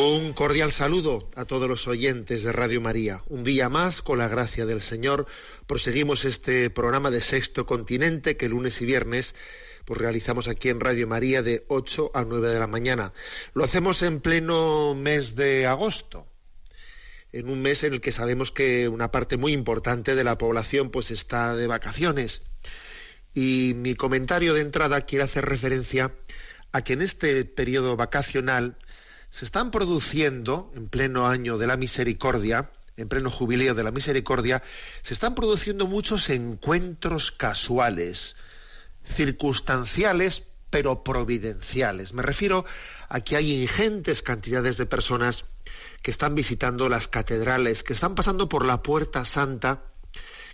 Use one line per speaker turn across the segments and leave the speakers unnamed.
Un cordial saludo a todos los oyentes de Radio María. Un día más, con la gracia del Señor, proseguimos este programa de Sexto Continente que lunes y viernes pues realizamos aquí en Radio María de 8 a 9 de la mañana. Lo hacemos en pleno mes de agosto, en un mes en el que sabemos que una parte muy importante de la población pues está de vacaciones. Y mi comentario de entrada quiere hacer referencia a que en este periodo vacacional se están produciendo, en pleno año de la misericordia, en pleno jubileo de la misericordia, se están produciendo muchos encuentros casuales, circunstanciales, pero providenciales. Me refiero a que hay ingentes cantidades de personas que están visitando las catedrales, que están pasando por la puerta santa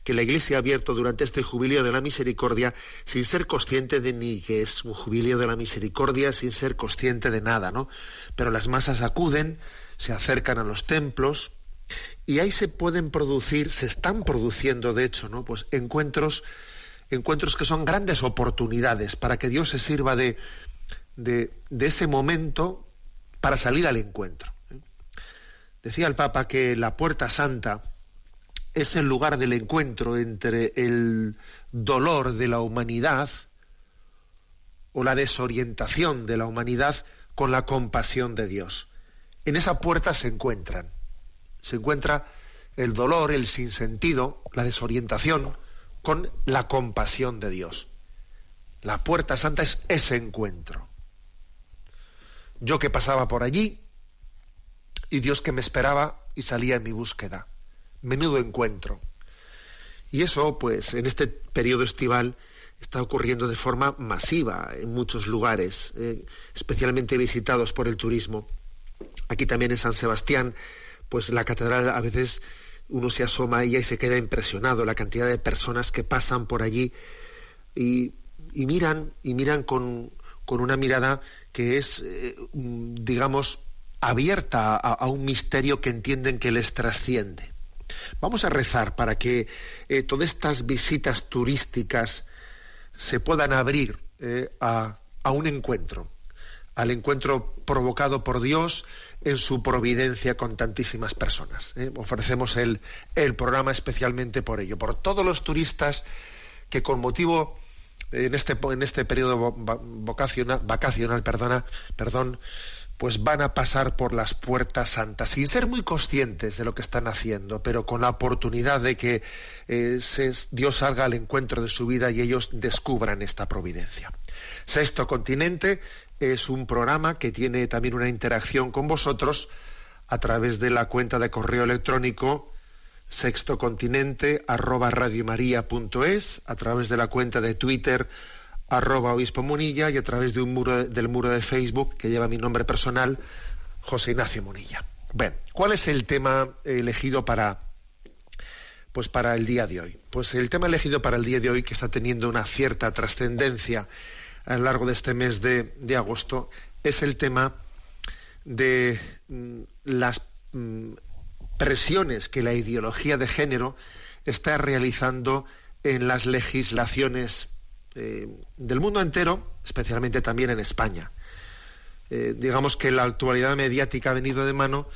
que la Iglesia ha abierto durante este jubileo de la misericordia sin ser consciente de ni que es un jubileo de la misericordia, sin ser consciente de nada, ¿no? Pero las masas acuden, se acercan a los templos y ahí se pueden producir, se están produciendo de hecho, ¿no? Pues encuentros, encuentros que son grandes oportunidades para que Dios se sirva de, de, de ese momento para salir al encuentro. ¿eh? Decía el Papa que la puerta santa es el lugar del encuentro entre el dolor de la humanidad o la desorientación de la humanidad con la compasión de Dios. En esa puerta se encuentran. Se encuentra el dolor, el sinsentido, la desorientación con la compasión de Dios. La puerta santa es ese encuentro. Yo que pasaba por allí y Dios que me esperaba y salía en mi búsqueda. Menudo encuentro. Y eso, pues, en este periodo estival está ocurriendo de forma masiva en muchos lugares, eh, especialmente visitados por el turismo. Aquí también en San Sebastián, pues la catedral a veces uno se asoma a ella y se queda impresionado la cantidad de personas que pasan por allí y, miran y miran con, con, una mirada que es, eh, digamos, abierta a, un misterio que entienden que les trasciende. Vamos a rezar para que eh, todas estas visitas turísticas se puedan abrir eh, a, a un encuentro, al encuentro provocado por Dios en su providencia con tantísimas personas. ¿eh? Ofrecemos el, el, programa especialmente por ello, por todos los turistas que con motivo en este, en este periodo vacacional, perdona, perdón, pues van a pasar por las puertas santas sin ser muy conscientes de lo que están haciendo, pero con la oportunidad de que eh, Dios salga al encuentro de su vida y ellos descubran esta providencia. Sexto Continente es un programa que tiene también una interacción con vosotros a través de la cuenta de correo electrónico sextocontinente arroba radiomaria.es, a través de la cuenta de Twitter arroba obispo Munilla y a través de un muro de, del muro de Facebook que lleva mi nombre personal, José Ignacio Munilla. Bueno, ¿cuál es el tema elegido para pues para el día de hoy? Pues el tema elegido para el día de hoy que está teniendo una cierta trascendencia a lo largo de este mes de, de agosto es el tema de mm, las mm, presiones que la ideología de género está realizando en las legislaciones eh, del mundo entero, especialmente también en España. Eh, digamos que la actualidad mediática ha venido de mano,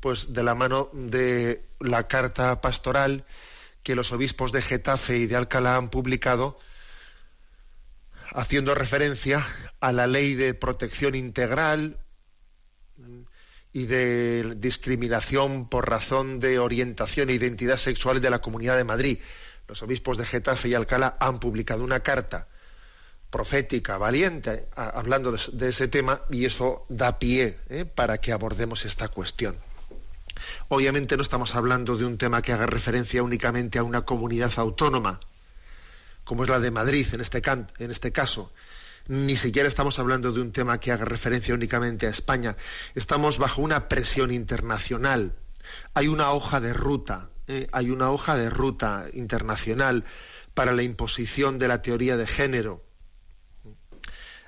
pues de la mano de la carta pastoral que los obispos de Getafe y de Alcalá han publicado, haciendo referencia a la ley de protección integral y de discriminación por razón de orientación e identidad sexual de la Comunidad de Madrid, los obispos de Getafe y Alcalá han publicado una carta profética, valiente, hablando de, ese tema, y eso da pie ¿eh? para que abordemos esta cuestión. Obviamente no estamos hablando de un tema que haga referencia únicamente a una comunidad autónoma, como es la de Madrid en este, en este caso. Ni siquiera estamos hablando de un tema que haga referencia únicamente a España. Estamos bajo una presión internacional. Hay una hoja de ruta, ¿eh? hay una hoja de ruta internacional para la imposición de la teoría de género.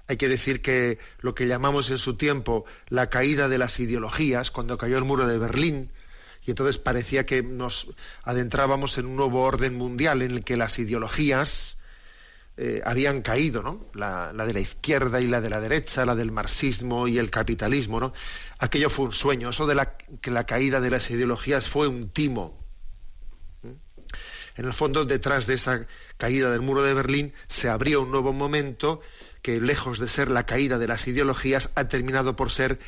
Hay que decir que lo que llamamos en su tiempo la caída de las ideologías, cuando cayó el muro de Berlín, y entonces parecía que nos adentrábamos en un nuevo orden mundial en el que las ideologías eh, habían caído, ¿no? La, de la izquierda y la de la derecha, la del marxismo y el capitalismo, ¿no? Aquello fue un sueño, eso de la, que la caída de las ideologías fue un timo. En el fondo, detrás de esa caída del muro de Berlín, se abrió un nuevo momento que, lejos de ser la caída de las ideologías, ha terminado por ser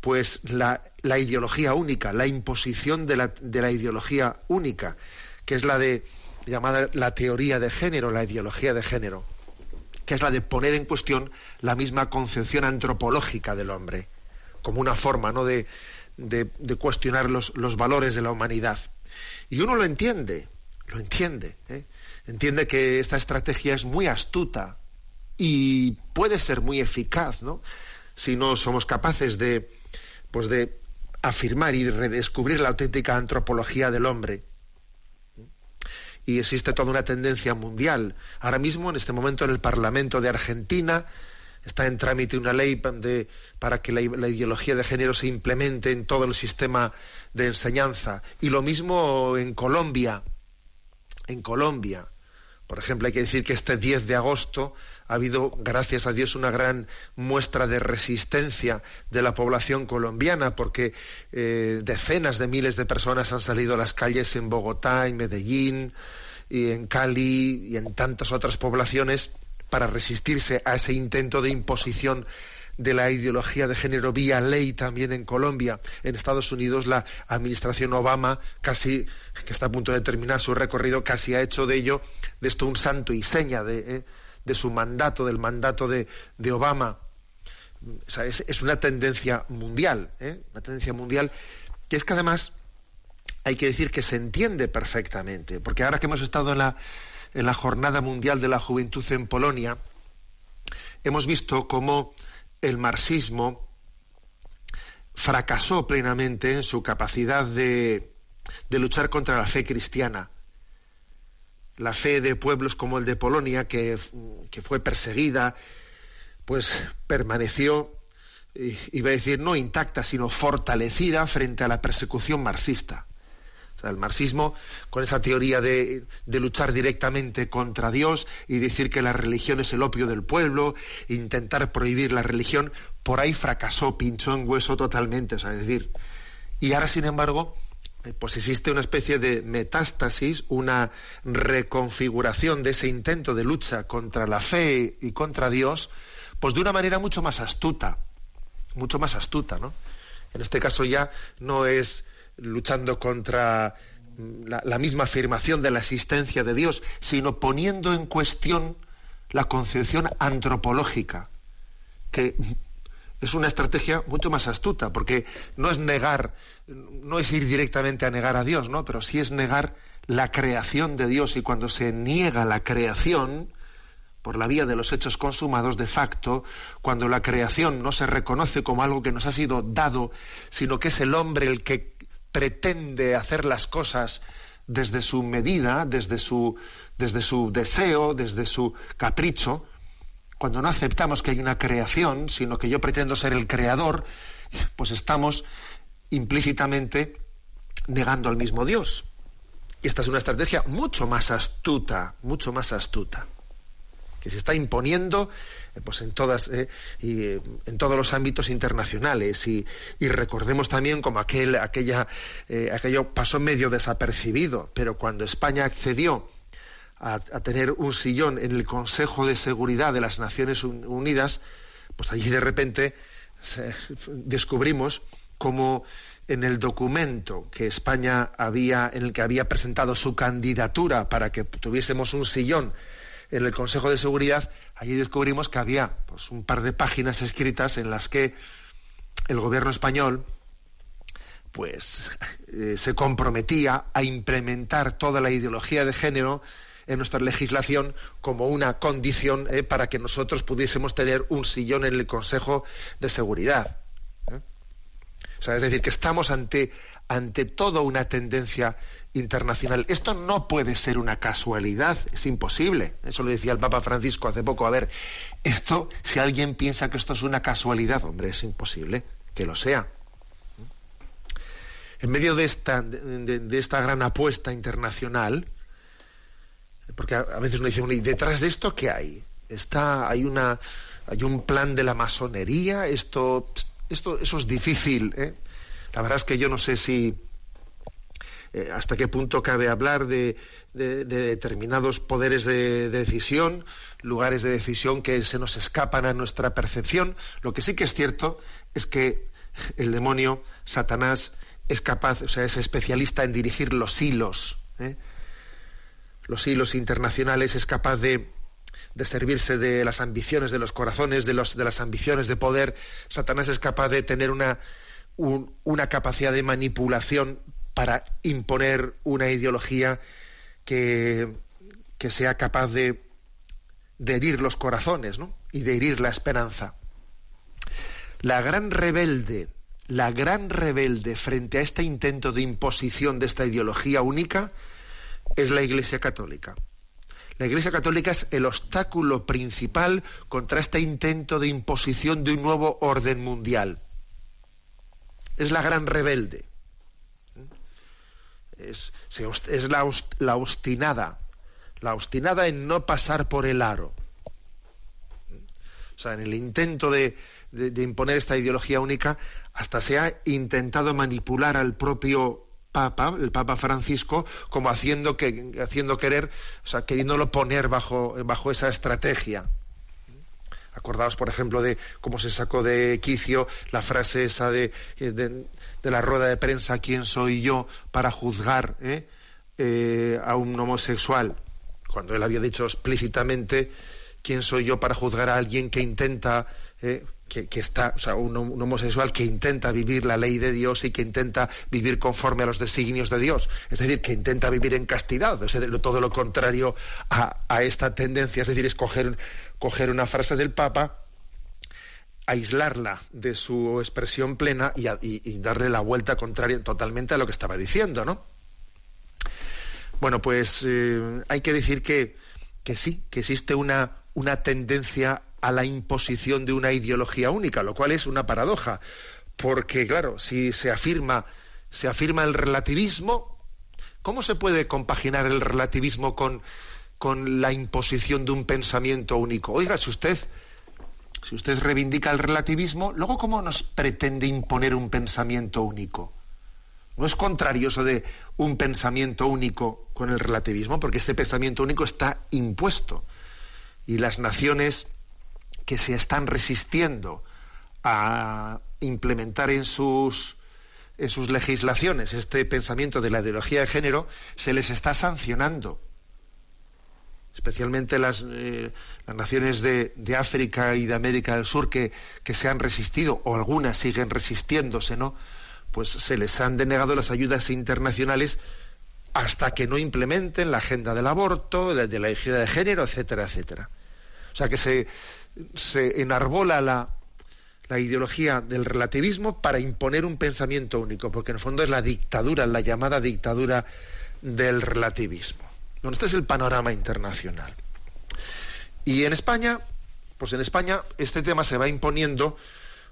pues la, ideología única, la imposición de la, de la, ideología única, que es la de llamada la teoría de género, la ideología de género, que es la de poner en cuestión la misma concepción antropológica del hombre, como una forma ¿no? de, de, cuestionar los, los, valores de la humanidad. Y uno lo entiende, lo entiende, ¿eh? entiende que esta estrategia es muy astuta y puede ser muy eficaz, ¿no? Si no somos capaces de pues de afirmar y redescubrir la auténtica antropología del hombre. Y existe toda una tendencia mundial. Ahora mismo, en este momento, en el Parlamento de Argentina, está en trámite una ley para que la, ideología de género se implemente en todo el sistema de enseñanza. Y lo mismo en Colombia. En Colombia. Por ejemplo, hay que decir que este 10 de agosto ha habido, gracias a Dios, una gran muestra de resistencia de la población colombiana, porque eh, decenas de miles de personas han salido a las calles en Bogotá, en Medellín, y en Cali y en tantas otras poblaciones para resistirse a ese intento de imposición de la ideología de género vía ley también en Colombia. En Estados Unidos la administración Obama, casi que está a punto de terminar su recorrido, casi ha hecho de ello, de esto un santo y seña de, eh, de su mandato, del mandato de, Obama. es, una tendencia mundial, ¿eh? una tendencia mundial que es que además hay que decir que se entiende perfectamente, porque ahora que hemos estado en la, en la Jornada Mundial de la Juventud en Polonia, hemos visto cómo el marxismo fracasó plenamente en su capacidad de, luchar contra la fe cristiana la fe de pueblos como el de Polonia, que, fue perseguida, pues permaneció, iba a decir, no intacta, sino fortalecida frente a la persecución marxista. Sea, el marxismo, con esa teoría de, de, luchar directamente contra Dios y decir que la religión es el opio del pueblo, intentar prohibir la religión, por ahí fracasó, pinchó en hueso totalmente. O sea, es decir, y ahora, sin embargo, eh, pues existe una especie de metástasis, una reconfiguración de ese intento de lucha contra la fe y contra Dios, pues de una manera mucho más astuta, mucho más astuta, ¿no? En este caso ya no es luchando contra mm, la, la misma afirmación de la existencia de Dios, sino poniendo en cuestión la concepción antropológica, que es una estrategia mucho más astuta, porque no es negar, no es ir directamente a negar a Dios, ¿no? Pero sí es negar la creación de Dios y cuando se niega la creación por la vía de los hechos consumados de facto, cuando la creación no se reconoce como algo que nos ha sido dado, sino que es el hombre el que pretende hacer las cosas desde su medida, desde su, desde su deseo, desde su capricho, cuando no aceptamos que hay una creación, sino que yo pretendo ser el creador, pues estamos implícitamente negando al mismo Dios. Y esta es una estrategia mucho más astuta, mucho más astuta, que se está imponiendo pues en todas eh, y, eh, en todos los ámbitos internacionales. Y, recordemos también como aquel aquella aquello pasó medio desapercibido pero cuando España accedió a, tener un sillón en el Consejo de Seguridad de las Naciones Unidas, pues allí de repente descubrimos como en el documento que España había, en el que había presentado su candidatura para que tuviésemos un sillón en el Consejo de Seguridad, allí descubrimos que había pues, un par de páginas escritas en las que el gobierno español pues eh, se comprometía a implementar toda la ideología de género en nuestra legislación como una condición eh, para que nosotros pudiésemos tener un sillón en el Consejo de Seguridad. ¿eh? O sea, es decir, que estamos ante, ante toda una tendencia internacional. Esto no puede ser una casualidad, es imposible. Eso lo decía el Papa Francisco hace poco. A ver, esto, si alguien piensa que esto es una casualidad, hombre, es imposible que lo sea. En medio de esta, de esta gran apuesta internacional, porque a, veces uno dice, ¿y detrás de esto qué hay? Está, hay una, hay un plan de la masonería, esto, esto, eso es difícil. ¿eh? La verdad es que yo no sé si eh, hasta qué punto cabe hablar de, determinados poderes de, decisión, lugares de decisión que se nos escapan a nuestra percepción. Lo que sí que es cierto es que el demonio, Satanás, es capaz, o sea, es especialista en dirigir los hilos. ¿eh? los hilos internacionales, es capaz de, servirse de las ambiciones de los corazones, de, los, de las ambiciones de poder. Satanás es capaz de tener una, una capacidad de manipulación para imponer una ideología que, que sea capaz de, herir los corazones ¿no? y de herir la esperanza. La gran rebelde, la gran rebelde frente a este intento de imposición de esta ideología única es la Iglesia Católica. La Iglesia Católica es el obstáculo principal contra este intento de imposición de un nuevo orden mundial. Es la gran rebelde. Es, la, la, obstinada, la obstinada en no pasar por el aro. O sea, en el intento de, de imponer esta ideología única, hasta se ha intentado manipular al propio Papa, el Papa Francisco, como haciendo, que, haciendo querer, o sea, queriéndolo poner bajo, bajo esa estrategia. Acordaos, por ejemplo, de cómo se sacó de quicio la frase esa de, de, la rueda de prensa, ¿quién soy yo para juzgar eh, eh, a un homosexual? Cuando él había dicho explícitamente, ¿quién soy yo para juzgar a alguien que intenta eh, que, está, o sea, un, homosexual que intenta vivir la ley de Dios y que intenta vivir conforme a los designios de Dios, es decir, que intenta vivir en castidad, todo lo contrario a, esta tendencia, es decir, es coger, una frase del Papa, aislarla de su expresión plena y, darle la vuelta contraria totalmente a lo que estaba diciendo, ¿no? Bueno, pues eh, hay que decir que, que sí, que existe una, una tendencia a la imposición de una ideología única, lo cual es una paradoja, porque claro, si se afirma se afirma el relativismo, ¿cómo se puede compaginar el relativismo con, con la imposición de un pensamiento único? Oiga, si usted si usted reivindica el relativismo, luego cómo nos pretende imponer un pensamiento único? No es contrario eso de un pensamiento único con el relativismo, porque este pensamiento único está impuesto. Y las naciones que se están resistiendo a implementar en sus, en sus legislaciones este pensamiento de la ideología de género, se les está sancionando. Especialmente las, eh, las naciones de, de, África y de América del Sur que, que se han resistido, o algunas siguen resistiéndose, ¿no? Pues se les han denegado las ayudas internacionales hasta que no implementen la agenda del aborto, de, la ideología de género, etcétera, etcétera. O sea que se, se enarbola la, ideología del relativismo para imponer un pensamiento único, porque en el fondo es la dictadura, la llamada dictadura del relativismo. Bueno, este es el panorama internacional. Y en España, pues en España este tema se va imponiendo,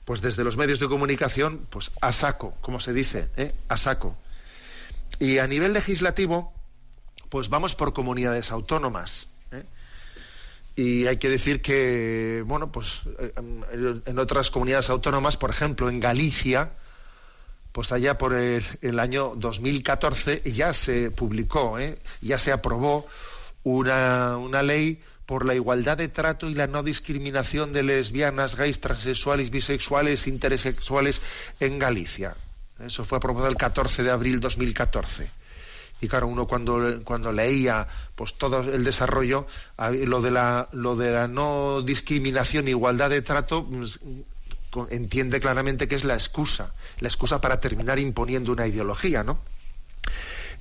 pues desde los medios de comunicación, pues a saco, como se dice, ¿eh? a saco. Y a nivel legislativo, pues vamos por comunidades autónomas. ¿eh? Y hay que decir que, bueno, pues eh, en otras comunidades autónomas, por ejemplo, en Galicia, pues allá por el, año 2014 ya se publicó, ¿eh? ya se aprobó una, una, ley por la igualdad de trato y la no discriminación de lesbianas, gays, transexuales, bisexuales, intersexuales en Galicia. Eso fue aprobado el 14 de abril de 2014. Y claro, uno cuando, cuando leía pues todo el desarrollo, lo de la, lo de la no discriminación, igualdad de trato, pues, entiende claramente que es la excusa, la excusa para terminar imponiendo una ideología, ¿no?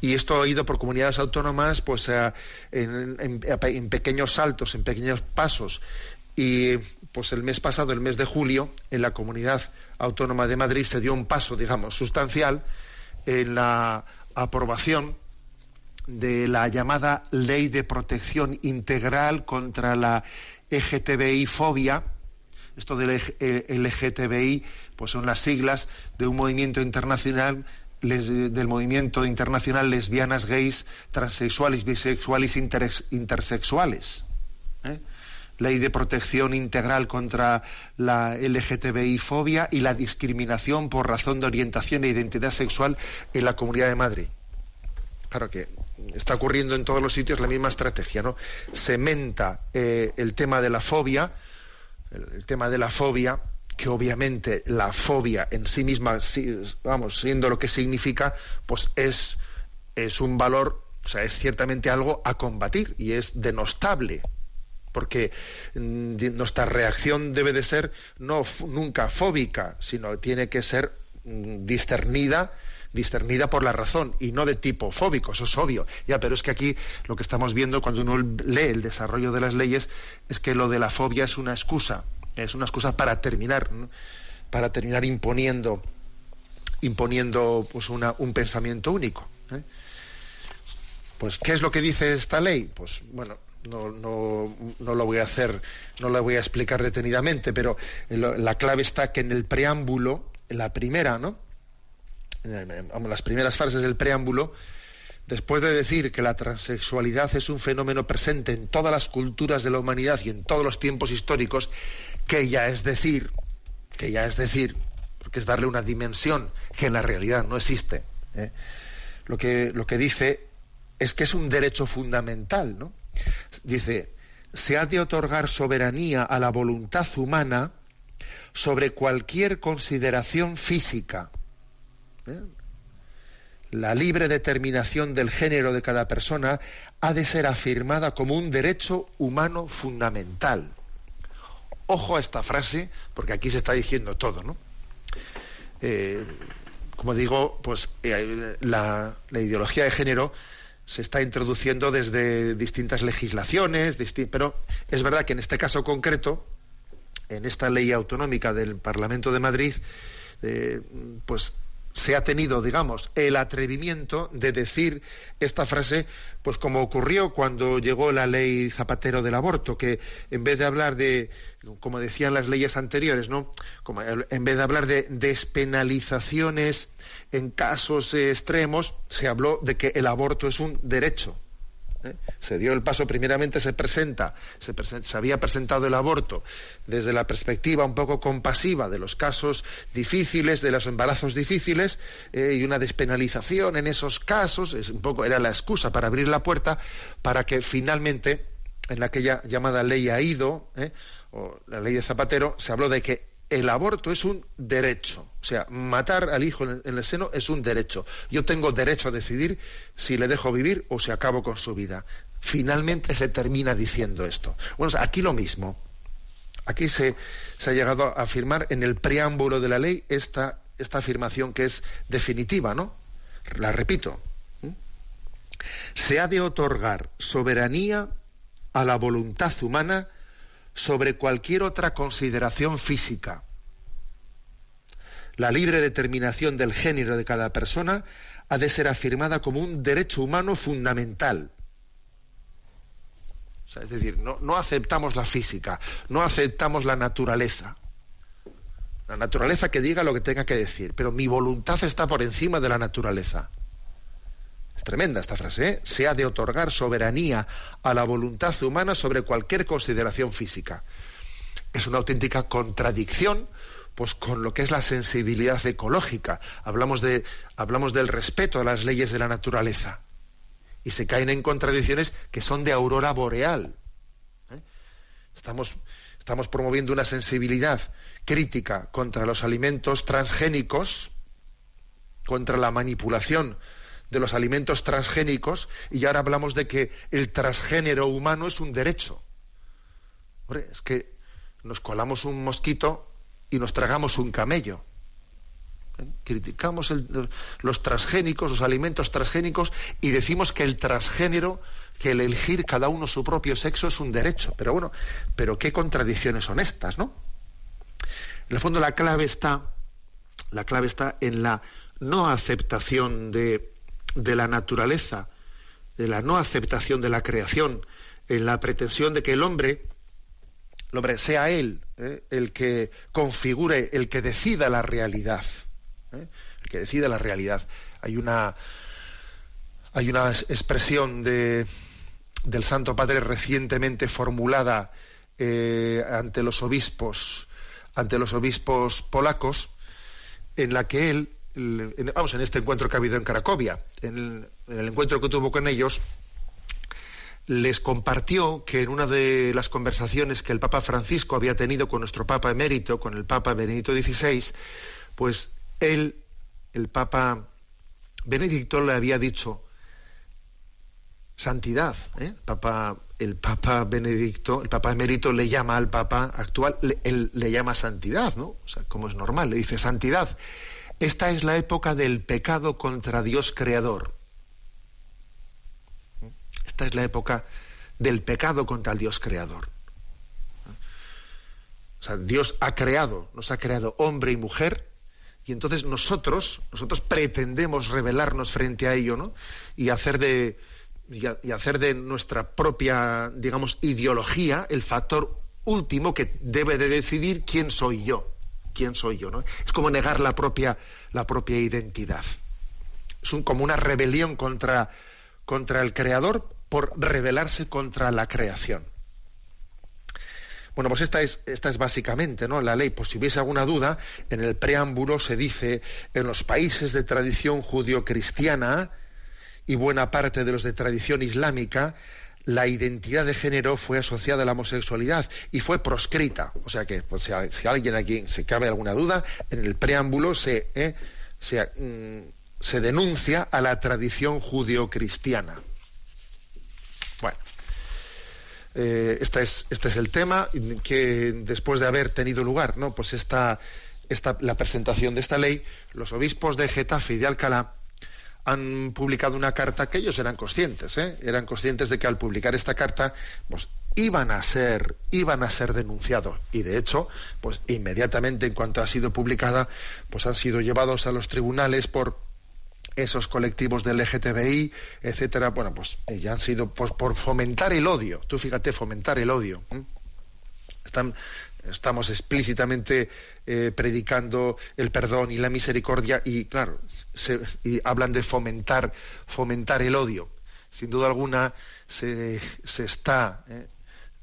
y esto ha ido por comunidades autónomas pues en, pequeños saltos, en pequeños pasos. Y pues el mes pasado, el mes de julio, en la comunidad autónoma de Madrid se dio un paso, digamos, sustancial en la aprobación de la llamada Ley de Protección Integral contra la LGTBI fobia. Esto del LGTBI pues son las siglas de un movimiento internacional del movimiento internacional lesbianas, gays, transexuales, bisexuales, intersexuales. ¿eh? Ley de protección integral contra la LGTBI-fobia y la discriminación por razón de orientación e identidad sexual en la Comunidad de Madrid. Claro que está ocurriendo en todos los sitios la misma estrategia, ¿no? Se menta eh, el tema de la fobia, el tema de la fobia, que obviamente la fobia en sí misma, vamos, siendo lo que significa, pues es, es un valor, o sea, es ciertamente algo a combatir y es denostable, porque mm, nuestra reacción debe de ser no nunca fóbica, sino tiene que ser mm, discernida discernida por la razón y no de tipo fóbico, eso es obvio. Ya, pero es que aquí lo que estamos viendo cuando uno lee el desarrollo de las leyes es que lo de la fobia es una excusa es una excusa para terminar, para terminar imponiendo, imponiendo pues una, un pensamiento único. ¿eh? Pues, ¿qué es lo que dice esta ley? Pues, bueno, no, no, no, lo voy a hacer, no lo voy a explicar detenidamente, pero la clave está que en el preámbulo, la primera, ¿no? En las primeras frases del preámbulo, después de decir que la transexualidad es un fenómeno presente en todas las culturas de la humanidad y en todos los tiempos históricos, que ya es decir, que ya es decir, porque es darle una dimensión que en la realidad no existe. ¿eh? Lo, que, lo que dice es que es un derecho fundamental, ¿no? Dice, se ha de otorgar soberanía a la voluntad humana sobre cualquier consideración física. ¿Eh? La libre determinación del género de cada persona ha de ser afirmada como un derecho humano fundamental. Ojo a esta frase, porque aquí se está diciendo todo, ¿no? Eh, como digo, pues eh, la, ideología de género se está introduciendo desde distintas legislaciones, pero es verdad que en este caso concreto, en esta ley autonómica del Parlamento de Madrid, pues se ha tenido, digamos, el atrevimiento de decir esta frase, pues como ocurrió cuando llegó la ley Zapatero del aborto, que en vez de hablar de, como decían las leyes anteriores, ¿no? En vez de hablar de despenalizaciones en casos extremos, se habló de que el aborto es un derecho. ¿Eh? Se dio el paso, primeramente se presenta, se, había presentado el aborto desde la perspectiva un poco compasiva de los casos difíciles, de los embarazos difíciles, eh, y una despenalización en esos casos, es un poco, era la excusa para abrir la puerta para que finalmente, en aquella llamada ley AIDO, ¿eh? o la ley de Zapatero, se habló de que el aborto es un derecho. O sea, matar al hijo en el seno es un derecho. Yo tengo derecho a decidir si le dejo vivir o si acabo con su vida. Finalmente se termina diciendo esto. Bueno, aquí lo mismo. Aquí se, ha llegado a afirmar en el preámbulo de la ley esta, esta afirmación que es definitiva, ¿no? La repito. Se ha de otorgar soberanía a la voluntad humana sobre cualquier otra consideración física. La libre determinación del género de cada persona ha de ser afirmada como un derecho humano fundamental. es decir, no, no aceptamos la física, no aceptamos la naturaleza. La naturaleza que diga lo que tenga que decir, pero mi voluntad está por encima de la naturaleza. Tremenda esta frase, ¿eh? Se ha de otorgar soberanía a la voluntad humana sobre cualquier consideración física. Es una auténtica contradicción pues con lo que es la sensibilidad ecológica. Hablamos, de, hablamos del respeto a las leyes de la naturaleza. Y se caen en contradicciones que son de aurora boreal. ¿eh? Estamos, estamos promoviendo una sensibilidad crítica contra los alimentos transgénicos, contra la manipulación de los alimentos transgénicos, y ahora hablamos de que el transgénero humano es un derecho. es que nos colamos un mosquito y nos tragamos un camello. ¿Eh? Criticamos los transgénicos, los alimentos transgénicos, y decimos que el transgénero, que el elegir cada uno su propio sexo es un derecho. Pero bueno, pero qué contradicciones son estas, ¿no? En el fondo la clave está, la clave está en la no aceptación de, de la naturaleza, de la no aceptación de la creación, en la pretensión de que el hombre, el hombre sea él ¿eh? el que configure, el que decida la realidad, ¿eh? el que decida la realidad. Hay una hay una expresión de, del Santo Padre recientemente formulada eh, ante los obispos, ante los obispos polacos, en la que él vamos, en este encuentro que ha habido en Cracovia, en el, encuentro que tuvo con ellos, les compartió que en una de las conversaciones que el Papa Francisco había tenido con nuestro Papa emérito, con el Papa Benedicto XVI, pues él, el Papa Benedicto, le había dicho santidad. ¿eh? Papa, el Papa Benedicto, el Papa emérito le llama al Papa actual, él le llama santidad, ¿no? O sea, como es normal, le dice santidad. Esta es la época del pecado contra Dios creador. Esta es la época del pecado contra el Dios creador. O sea, Dios ha creado, nos ha creado hombre y mujer, y entonces nosotros, nosotros pretendemos rebelarnos frente a ello, ¿no? Y hacer de, y hacer de nuestra propia, digamos, ideología el factor último que debe de decidir quién soy yo quién soy yo, ¿no? Es como negar la propia, la propia identidad. Es un, como una rebelión contra, contra el creador por rebelarse contra la creación. Bueno, pues esta es, esta es básicamente ¿no? la ley. Por si hubiese alguna duda, en el preámbulo se dice en los países de tradición judío-cristiana y buena parte de los de tradición islámica, la identidad de género fue asociada a la homosexualidad y fue proscrita. O sea que, pues, si, alguien aquí se cabe alguna duda, en el preámbulo se, eh, mm, se, denuncia a la tradición judio-cristiana. Bueno, eh, este, es, este es el tema que después de haber tenido lugar. Pues esta, esta, la presentación de esta ley, los obispos de Getafe y de Alcalá han publicado una carta que ellos eran conscientes, ¿eh? eran conscientes de que al publicar esta carta, pues iban a ser, iban a ser denunciados y de hecho, pues inmediatamente en cuanto ha sido publicada, pues han sido llevados a los tribunales por esos colectivos del LGTBI, etcétera. Bueno, pues eh, ya han sido pues, por fomentar el odio. Tú fíjate, fomentar el odio. Están estamos explícitamente eh, predicando el perdón y la misericordia y claro y hablan de fomentar fomentar el odio sin duda alguna se, está eh,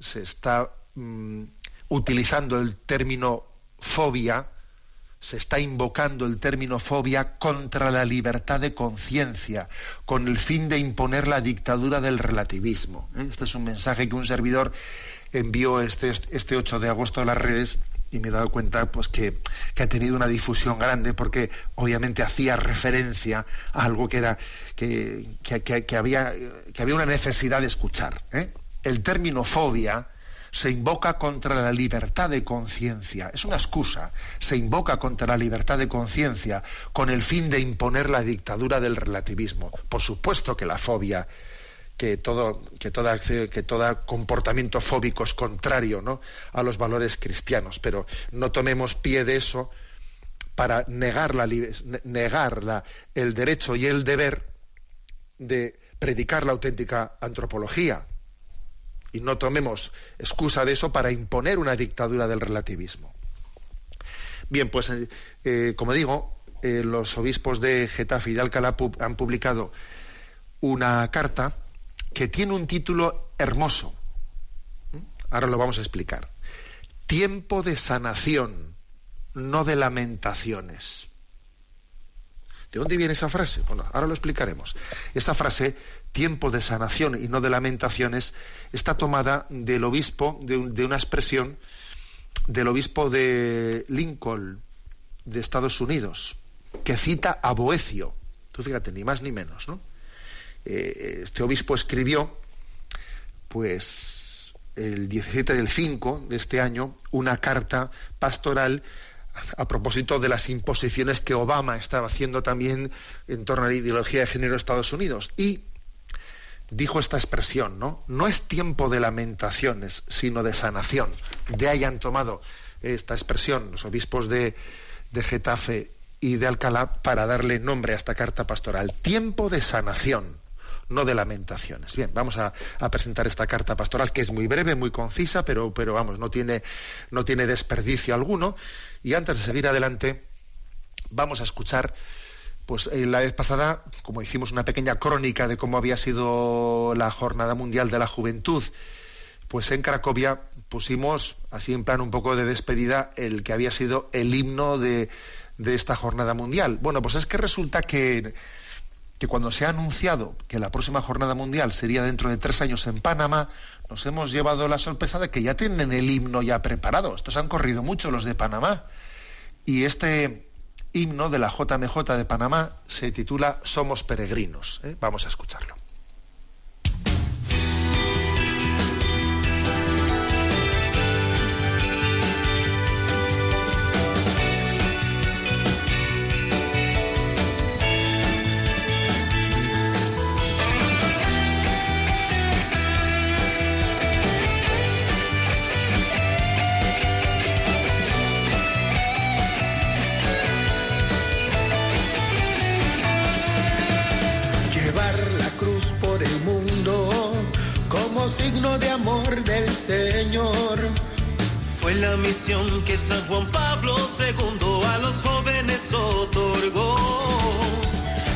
se está mm, utilizando el término fobia se está invocando el término fobia contra la libertad de conciencia, con el fin de imponer la dictadura del relativismo. ¿eh? Este es un mensaje que un servidor envió este, este 8 de agosto a las redes y me he dado cuenta pues que, ha tenido una difusión grande porque obviamente hacía referencia a algo que era que, que, había que había una necesidad de escuchar ¿eh? el término fobia se invoca contra la libertad de conciencia. Es una excusa. Se invoca contra la libertad de conciencia con el fin de imponer la dictadura del relativismo. Por supuesto que la fobia que todo, que toda, que todo comportamiento fóbico es contrario ¿no? a los valores cristianos, pero no tomemos pie de eso para negar, la, negar la, el derecho y el deber de predicar la auténtica antropología. Y no tomemos excusa de eso para imponer una dictadura del relativismo. Bien, pues eh, eh, como digo, eh, los obispos de Getafe y de Alcalá han publicado una carta que tiene un título hermoso. ¿Mm? Ahora lo vamos a explicar. Tiempo de sanación, no de lamentaciones. ¿De dónde viene esa frase? Bueno, ahora lo explicaremos. Esa frase, tiempo de sanación y no de lamentaciones, está tomada del obispo, de, una expresión del obispo de Lincoln, de Estados Unidos, que cita a Boecio. Tú fíjate, ni más ni menos, ¿no? Eh, este obispo escribió, pues, el 17 del 5 de este año, una carta pastoral a propósito de las imposiciones que Obama estaba haciendo también en torno a la ideología de género de Estados Unidos. Y dijo esta expresión, ¿no? No es tiempo de lamentaciones, sino de sanación. De ahí han tomado esta expresión los obispos de, de Getafe y de Alcalá para darle nombre a esta carta pastoral. Tiempo de sanación, no de lamentaciones. Bien, vamos a, presentar esta carta pastoral que es muy breve, muy concisa, pero, pero vamos, no tiene, no tiene desperdicio alguno. Y antes de seguir adelante, vamos a escuchar, pues eh, la vez pasada, como hicimos una pequeña crónica de cómo había sido la Jornada Mundial de la Juventud, pues en Cracovia pusimos, así en plan un poco de despedida, el que había sido el himno de, de esta Jornada Mundial. Bueno, pues es que resulta que que cuando se ha anunciado que la próxima jornada mundial sería dentro de tres años en Panamá, nos hemos llevado la sorpresa de que ya tienen el himno ya preparado. Estos han corrido mucho los de Panamá. Y este himno de la JMJ de Panamá se titula Somos peregrinos. ¿eh? Vamos a escucharlo.
La misión que San Juan Pablo II a los jóvenes otorgó.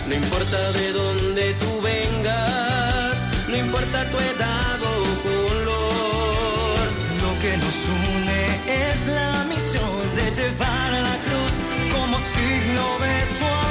No importa de dónde tú vengas, no importa tu edad o color, lo que nos une es la misión de llevar la cruz como signo de su amor.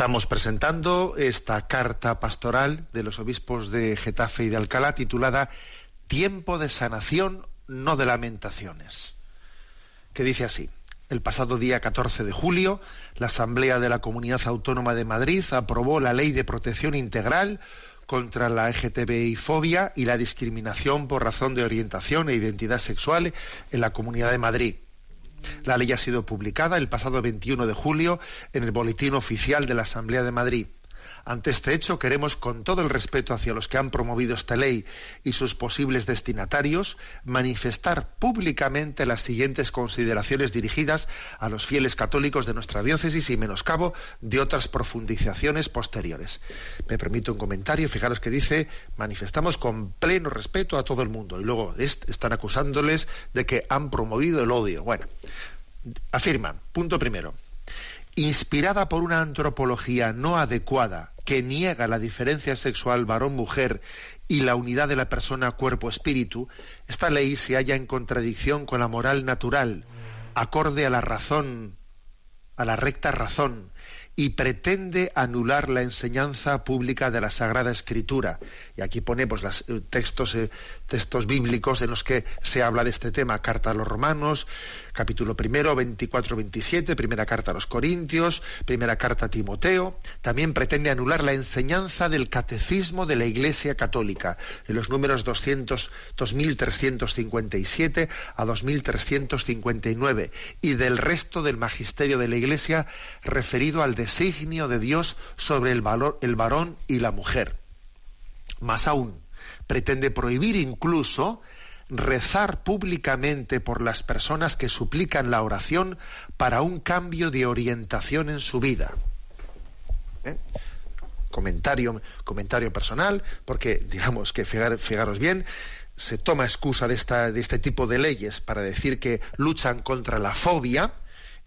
Estamos presentando esta carta pastoral de los obispos de Getafe y de Alcalá titulada Tiempo de sanación, no de lamentaciones, que dice así. El pasado día 14 de julio, la Asamblea de la Comunidad Autónoma de Madrid aprobó la Ley de Protección Integral contra la LGTBI fobia y la discriminación por razón de orientación e identidad sexual en la Comunidad de Madrid. La ley ha sido publicada el pasado 21 de julio en el Boletín Oficial de la Asamblea de Madrid. Ante este hecho, queremos, con todo el respeto hacia los que han promovido esta ley y sus posibles destinatarios, manifestar públicamente las siguientes consideraciones dirigidas a los fieles católicos de nuestra diócesis y menoscabo de otras profundizaciones posteriores. Me permito un comentario, fijaros que dice, manifestamos con pleno respeto a todo el mundo y luego están acusándoles de que han promovido el odio. Bueno, afirman, punto primero, inspirada por una antropología no adecuada que niega la diferencia sexual varón-mujer y la unidad de la persona cuerpo-espíritu, esta ley se halla en contradicción con la moral natural, acorde a la razón, a la recta razón, y pretende anular la enseñanza pública de la Sagrada Escritura. Y aquí ponemos los eh, textos, eh, textos bíblicos en los que se habla de este tema. Carta a los Romanos, capítulo primero, 24-27, primera carta a los Corintios, primera carta a Timoteo. También pretende anular la enseñanza del catecismo de la Iglesia Católica, en los números 200, 2357 a 2359, y del resto del magisterio de la Iglesia referido al designio de Dios sobre el, valor, el varón y la mujer. Más aún, pretende prohibir incluso rezar públicamente por las personas que suplican la oración para un cambio de orientación en su vida. ¿Eh? Comentario, comentario personal, porque digamos que fijaros bien, se toma excusa de, esta, de este tipo de leyes para decir que luchan contra la fobia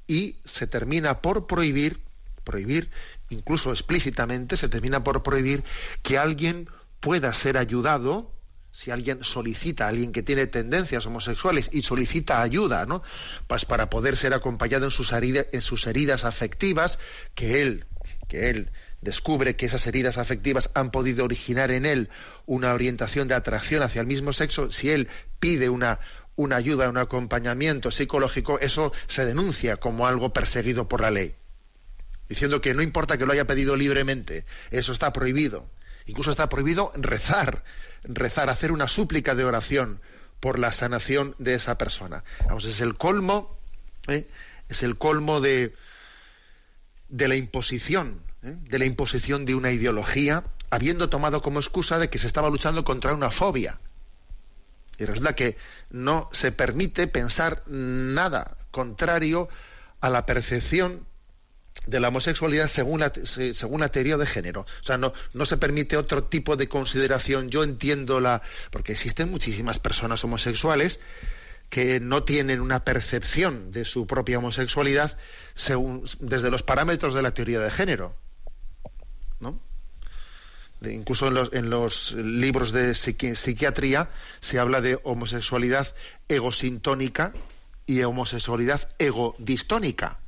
y se termina por prohibir, prohibir, incluso explícitamente, se termina por prohibir que alguien pueda ser ayudado si alguien solicita, alguien que tiene tendencias homosexuales y solicita ayuda, ¿no? Pues para poder ser acompañado en sus, heridas, en sus heridas afectivas, que él, que él descubre que esas heridas afectivas han podido originar en él una orientación de atracción hacia el mismo sexo, si él pide una, una ayuda, un acompañamiento psicológico, eso se denuncia como algo perseguido por la ley. Diciendo que no importa que lo haya pedido libremente, eso está prohibido. Incluso está prohibido rezar rezar, hacer una súplica de oración por la sanación de esa persona. Es el colmo, ¿eh? es el colmo de, de la imposición, ¿eh? de la imposición de una ideología, habiendo tomado como excusa de que se estaba luchando contra una fobia. Y resulta que no se permite pensar nada contrario a la percepción de la homosexualidad según la, según la teoría de género. O sea, no, no se permite otro tipo de consideración. Yo entiendo la... porque existen muchísimas personas homosexuales que no tienen una percepción de su propia homosexualidad según, desde los parámetros de la teoría de género. ¿no? incluso en los, en los, libros de psiquiatría se habla de homosexualidad egosintónica y homosexualidad egodistónica.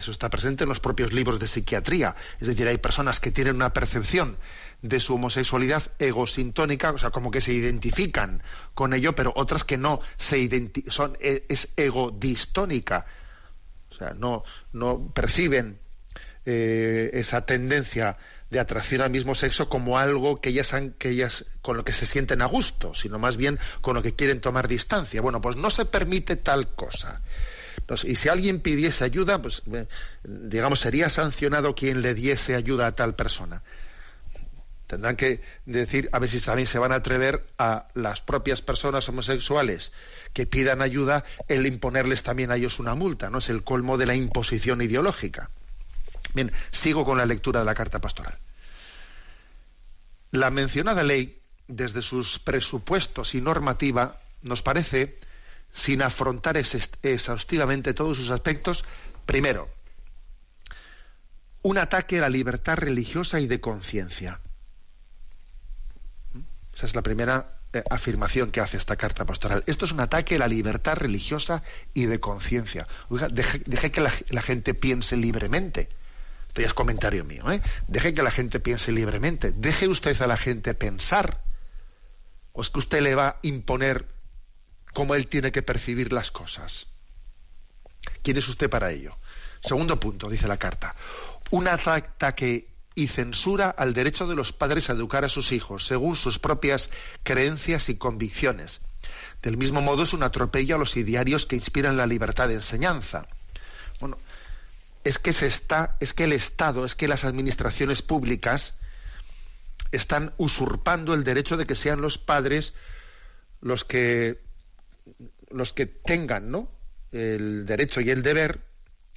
Eso está presente en los propios libros de psiquiatría. Es decir, hay personas que tienen una percepción de su homosexualidad egosintónica, o sea, como que se identifican con ello, pero otras que no se son e, es egodistónica. O sea, no, no perciben eh, esa tendencia de atracción al mismo sexo como algo que ellas, han, que ellas con lo que se sienten a gusto, sino más bien con lo que quieren tomar distancia. Bueno, pues no se permite tal cosa y si alguien pidiese ayuda, pues eh, digamos, sería sancionado quien le diese ayuda a tal persona. Tendrán que decir, a ver si también se van a atrever a las propias personas homosexuales que pidan ayuda, el imponerles también a ellos una multa, ¿no? Es el colmo de la imposición ideológica. Bien, sigo con la lectura de la carta pastoral. La mencionada ley, desde sus presupuestos y normativa, nos parece sin afrontar exhaustivamente todos sus aspectos, primero, un ataque a la libertad religiosa y de conciencia. Esa es la primera eh, afirmación que hace esta carta pastoral. Esto es un ataque a la libertad religiosa y de conciencia. Deje, que la, gente piense libremente. Esto ya es comentario mío, ¿eh? Deje que la gente piense libremente. Deje usted a la gente pensar. ¿O es que usted le va a imponer cómo él tiene que percibir las cosas? ¿Quién es usted para ello? Segundo punto, dice la carta. Un ataque y censura al derecho de los padres a educar a sus hijos según sus propias creencias y convicciones. Del mismo modo es un atropello a los idearios que inspiran la libertad de enseñanza. Bueno, es que se está, es que el Estado, es que las administraciones públicas están usurpando el derecho de que sean los padres los que los que tengan, ¿no? el derecho y el deber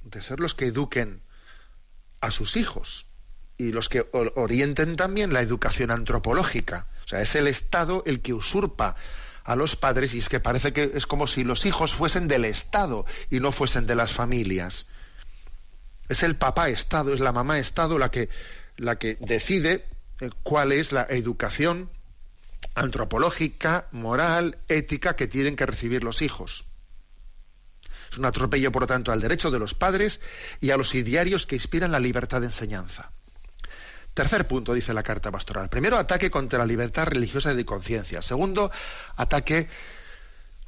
de ser los que eduquen a sus hijos y los que orienten también la educación antropológica. O sea, es el Estado el que usurpa a los padres y es que parece que es como si los hijos fuesen del Estado y no fuesen de las familias. Es el papá Estado, es la mamá Estado la que, la que decide eh, cuál es la educación antropológica, moral, ética que tienen que recibir los hijos. Es un atropello, por lo tanto, al derecho de los padres y a los idearios que inspiran la libertad de enseñanza. Tercer punto, dice la Carta Pastoral. Primero, ataque contra la libertad religiosa y de conciencia. Segundo, ataque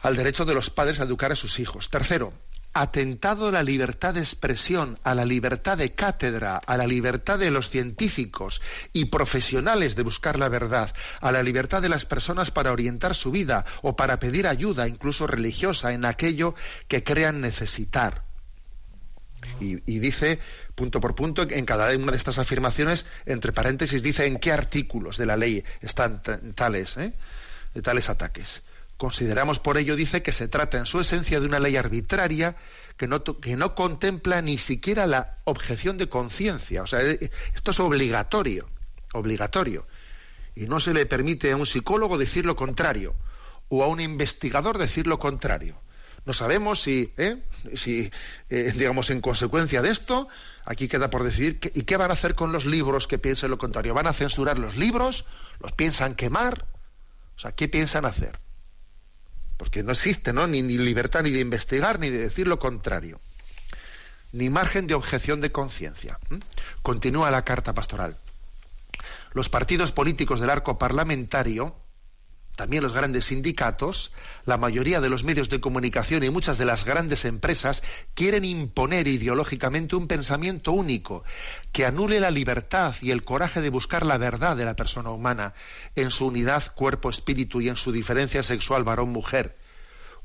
al derecho de los padres a educar a sus hijos. Tercero, atentado a la libertad de expresión, a la libertad de cátedra, a la libertad de los científicos y profesionales de buscar la verdad, a la libertad de las personas para orientar su vida o para pedir ayuda, incluso religiosa, en aquello que crean necesitar. Y, dice, punto por punto, en cada una de estas afirmaciones, entre paréntesis, dice en qué artículos de la ley están tales, ¿eh? tales ataques. Consideramos por ello, dice, que se trata en su esencia de una ley arbitraria que no, que no contempla ni siquiera la objeción de conciencia. O sea, eh, esto es obligatorio, obligatorio. Y no se le permite a un psicólogo decir lo contrario o a un investigador decir lo contrario. No sabemos si, ¿eh? eh, digamos, en consecuencia de esto, aquí queda por decidir, ¿y qué van a hacer con los libros que piensen lo contrario? ¿Van a censurar los libros? ¿Los piensan quemar? O sea, ¿qué piensan hacer? Porque no existe ¿no? Ni, libertad ni de investigar ni de decir lo contrario, ni margen de objeción de conciencia. Continúa la carta pastoral. Los partidos políticos del arco parlamentario, también los grandes sindicatos, la mayoría de los medios de comunicación y muchas de las grandes empresas quieren imponer ideológicamente un pensamiento único que anule la libertad y el coraje de buscar la verdad de la persona humana en su unidad cuerpo-espíritu y en su diferencia sexual varón-mujer.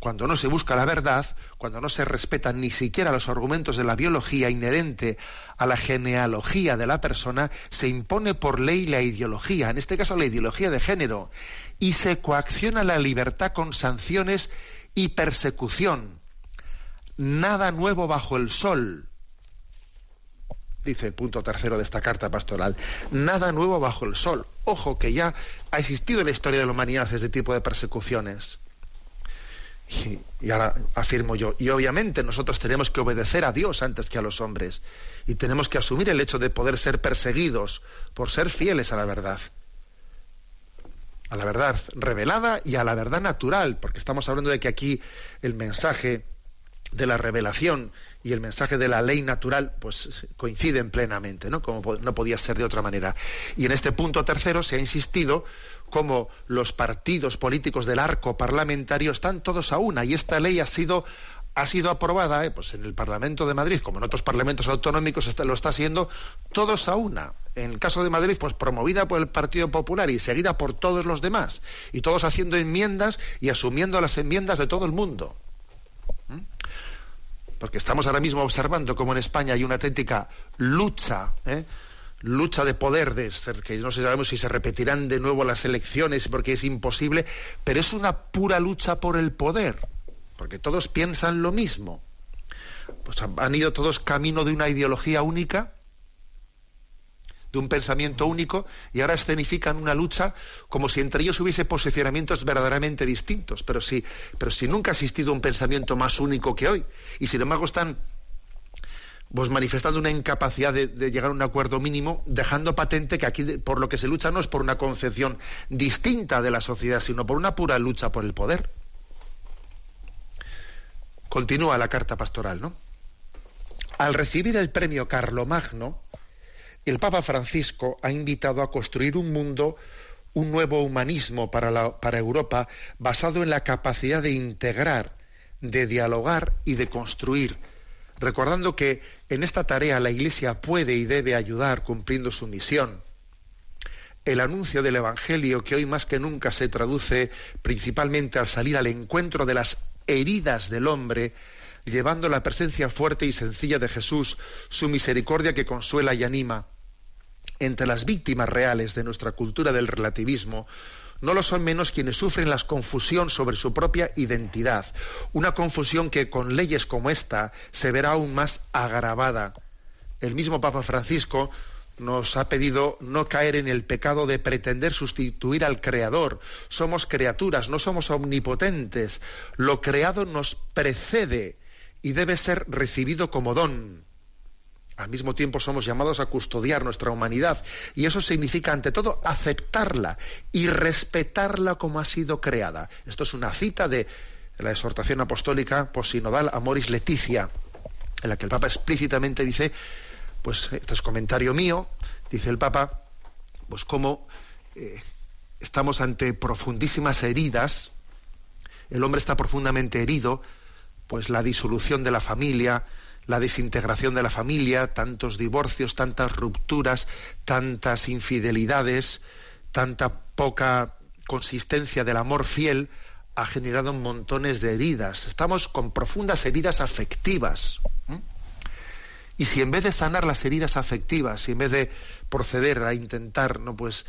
Cuando no se busca la verdad, cuando no se respetan ni siquiera los argumentos de la biología inherente a la genealogía de la persona, se impone por ley la ideología, en este caso la ideología de género, y se coacciona la libertad con sanciones y persecución. Nada nuevo bajo el sol, dice el punto tercero de esta carta pastoral. Nada nuevo bajo el sol. Ojo que ya ha existido en la historia de la humanidad este tipo de persecuciones. Y, ahora afirmo yo, y obviamente nosotros tenemos que obedecer a Dios antes que a los hombres. Y tenemos que asumir el hecho de poder ser perseguidos por ser fieles a la verdad a la verdad revelada y a la verdad natural, porque estamos hablando de que aquí el mensaje de la revelación y el mensaje de la ley natural pues coinciden plenamente, ¿no? Como no podía ser de otra manera. Y en este punto tercero se ha insistido como los partidos políticos del arco parlamentario están todos a una y esta ley ha sido ha sido aprobada eh, pues en el Parlamento de Madrid, como en otros parlamentos autonómicos lo está siendo, todos a una. En el caso de Madrid, pues promovida por el Partido Popular y seguida por todos los demás, y todos haciendo enmiendas y asumiendo las enmiendas de todo el mundo. ¿Mm? Porque estamos ahora mismo observando cómo en España hay una auténtica lucha, ¿eh? Lucha de poder, de, que no sabemos si se repetirán de nuevo las elecciones porque es imposible, pero es una pura lucha por el poder porque todos piensan lo mismo. Pues han ido todos camino de una ideología única, de un pensamiento único, y ahora escenifican una lucha como si entre ellos hubiese posicionamientos verdaderamente distintos. Pero si, pero si nunca ha existido un pensamiento más único que hoy, y sin embargo están pues manifestando una incapacidad de, llegar a un acuerdo mínimo, dejando patente que aquí por lo que se lucha no es por una concepción distinta de la sociedad, sino por una pura lucha por el poder. Continúa la carta pastoral, ¿no? Al recibir el premio Carlomagno, el Papa Francisco ha invitado a construir un mundo, un nuevo humanismo para, para Europa basado en la capacidad de integrar, de dialogar y de construir, recordando que en esta tarea la Iglesia puede y debe ayudar cumpliendo su misión. El anuncio del Evangelio, que hoy más que nunca se traduce principalmente al salir al encuentro de las heridas del hombre, llevando la presencia fuerte y sencilla de Jesús, su misericordia que consuela y anima. Entre las víctimas reales de nuestra cultura del relativismo, no lo son menos quienes sufren la confusión sobre su propia identidad, una confusión que con leyes como esta se verá aún más agravada. El mismo Papa Francisco nos ha pedido no caer en el pecado de pretender sustituir al Creador. Somos criaturas, no somos omnipotentes. Lo creado nos precede y debe ser recibido como don. Al mismo tiempo somos llamados a custodiar nuestra humanidad y eso significa ante todo aceptarla y respetarla como ha sido creada. Esto es una cita de la exhortación apostólica posinodal Amoris Leticia, en la que el Papa explícitamente dice, pues este es comentario mío, dice el Papa, pues cómo eh, estamos ante profundísimas heridas, el hombre está profundamente herido, pues la disolución de la familia, la desintegración de la familia, tantos divorcios, tantas rupturas, tantas infidelidades, tanta poca consistencia del amor fiel, ha generado montones de heridas. Estamos con profundas heridas afectivas. Y si en vez de sanar las heridas afectivas, si en vez de proceder a intentar, no pues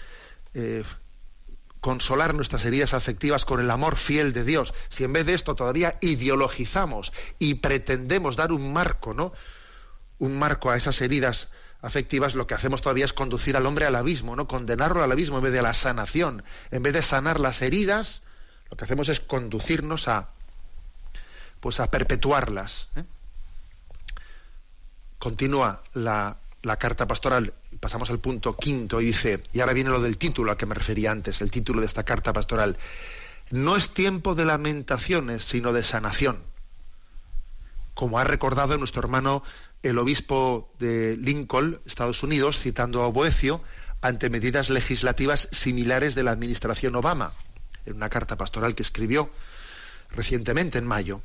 eh, consolar nuestras heridas afectivas con el amor fiel de Dios, si en vez de esto todavía ideologizamos y pretendemos dar un marco, ¿no? Un marco a esas heridas afectivas, lo que hacemos todavía es conducir al hombre al abismo, ¿no? Condenarlo al abismo en vez de la sanación. En vez de sanar las heridas, lo que hacemos es conducirnos a pues a perpetuarlas. ¿eh? Continúa la, la carta pastoral, pasamos al punto quinto y dice, y ahora viene lo del título al que me refería antes, el título de esta carta pastoral, no es tiempo de lamentaciones, sino de sanación. Como ha recordado nuestro hermano el obispo de Lincoln, Estados Unidos, citando a Boecio, ante medidas legislativas similares de la administración Obama, en una carta pastoral que escribió recientemente, en mayo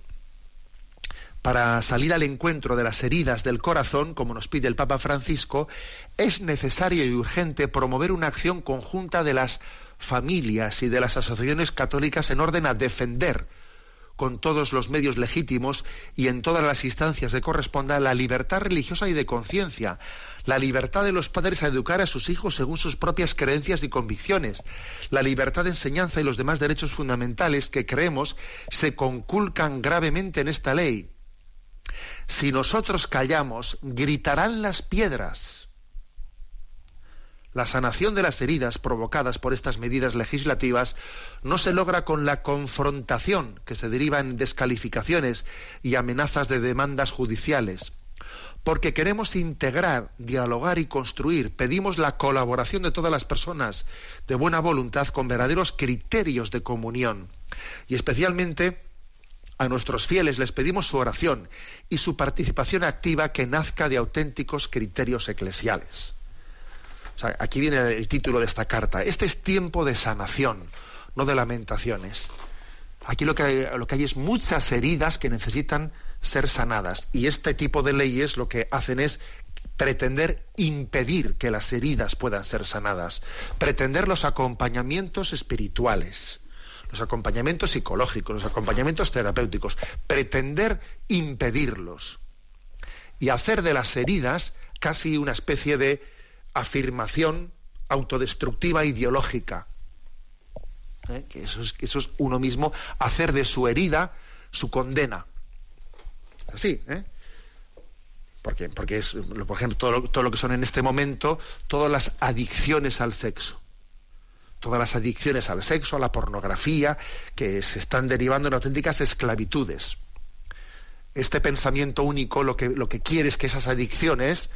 para salir al encuentro de las heridas del corazón, como nos pide el Papa Francisco, es necesario y urgente promover una acción conjunta de las familias y de las asociaciones católicas en orden a defender con todos los medios legítimos y en todas las instancias de corresponda la libertad religiosa y de conciencia, la libertad de los padres a educar a sus hijos según sus propias creencias y convicciones, la libertad de enseñanza y los demás derechos fundamentales que creemos se conculcan gravemente en esta ley si nosotros callamos, gritarán las piedras. La sanación de las heridas provocadas por estas medidas legislativas no se logra con la confrontación que se deriva en descalificaciones y amenazas de demandas judiciales. Porque queremos integrar, dialogar y construir. Pedimos la colaboración de todas las personas de buena voluntad con verdaderos criterios de comunión. Y especialmente a nuestros fieles les pedimos su oración y su participación activa que nazca de auténticos criterios eclesiales. aquí viene el título de esta carta. Este es tiempo de sanación, no de lamentaciones. Aquí lo que, hay, lo que hay es muchas heridas que necesitan ser sanadas. Y este tipo de leyes lo que hacen es pretender impedir que las heridas puedan ser sanadas, pretender los acompañamientos espirituales los acompañamientos psicológicos, los acompañamientos terapéuticos, pretender impedirlos y hacer de las heridas casi una especie de afirmación autodestructiva ideológica. ¿Eh? Que eso es, uno mismo, hacer de su herida su condena. Así, ¿eh? Porque, porque es, por ejemplo, todo lo que son en este momento todas las adicciones al sexo todas las adicciones al sexo, a la pornografía, que se están derivando en auténticas esclavitudes. Este pensamiento único lo que, lo que quiere es que esas adicciones,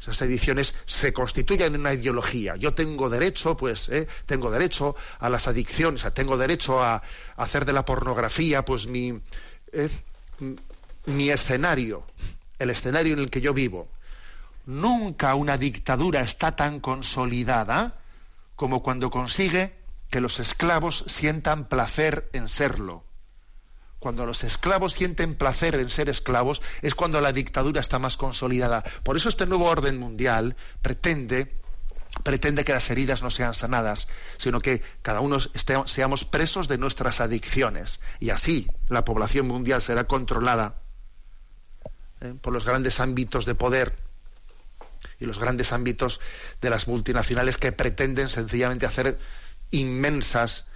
esas adicciones se constituyan en una ideología. Yo tengo derecho, pues, ¿eh? tengo derecho a las adicciones, tengo derecho a, hacer de la pornografía, pues, mi, ¿eh? mi escenario, el escenario en el que yo vivo. Nunca una dictadura está tan consolidada como cuando consigue que los esclavos sientan placer en serlo. Cuando los esclavos sienten placer en ser esclavos es cuando la dictadura está más consolidada. Por eso este nuevo orden mundial pretende pretende que las heridas no sean sanadas, sino que cada uno seamos presos de nuestras adicciones. Y así la población mundial será controlada ¿eh? por los grandes ámbitos de poder y los grandes ámbitos de las multinacionales que pretenden sencillamente hacer inmensas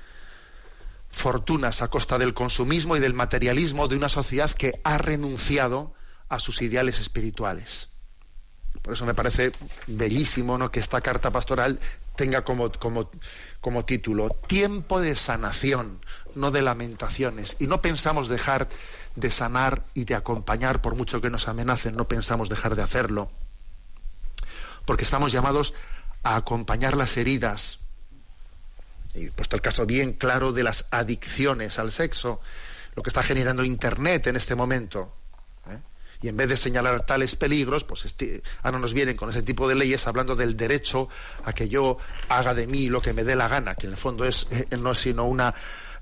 fortunas a costa del consumismo y del materialismo de una sociedad que ha renunciado a sus ideales espirituales. Por eso me parece bellísimo ¿no? que esta carta pastoral tenga como, como, como título Tiempo de sanación, no de lamentaciones. Y no pensamos dejar de sanar y de acompañar, por mucho que nos amenacen, no pensamos dejar de hacerlo. Porque estamos llamados a acompañar las heridas. Y puesto el caso bien claro de las adicciones al sexo, lo que está generando Internet en este momento y en vez de señalar tales peligros, pues este, ahora nos vienen con ese tipo de leyes hablando del derecho a que yo haga de mí lo que me dé la gana, que en el fondo es eh, no es sino una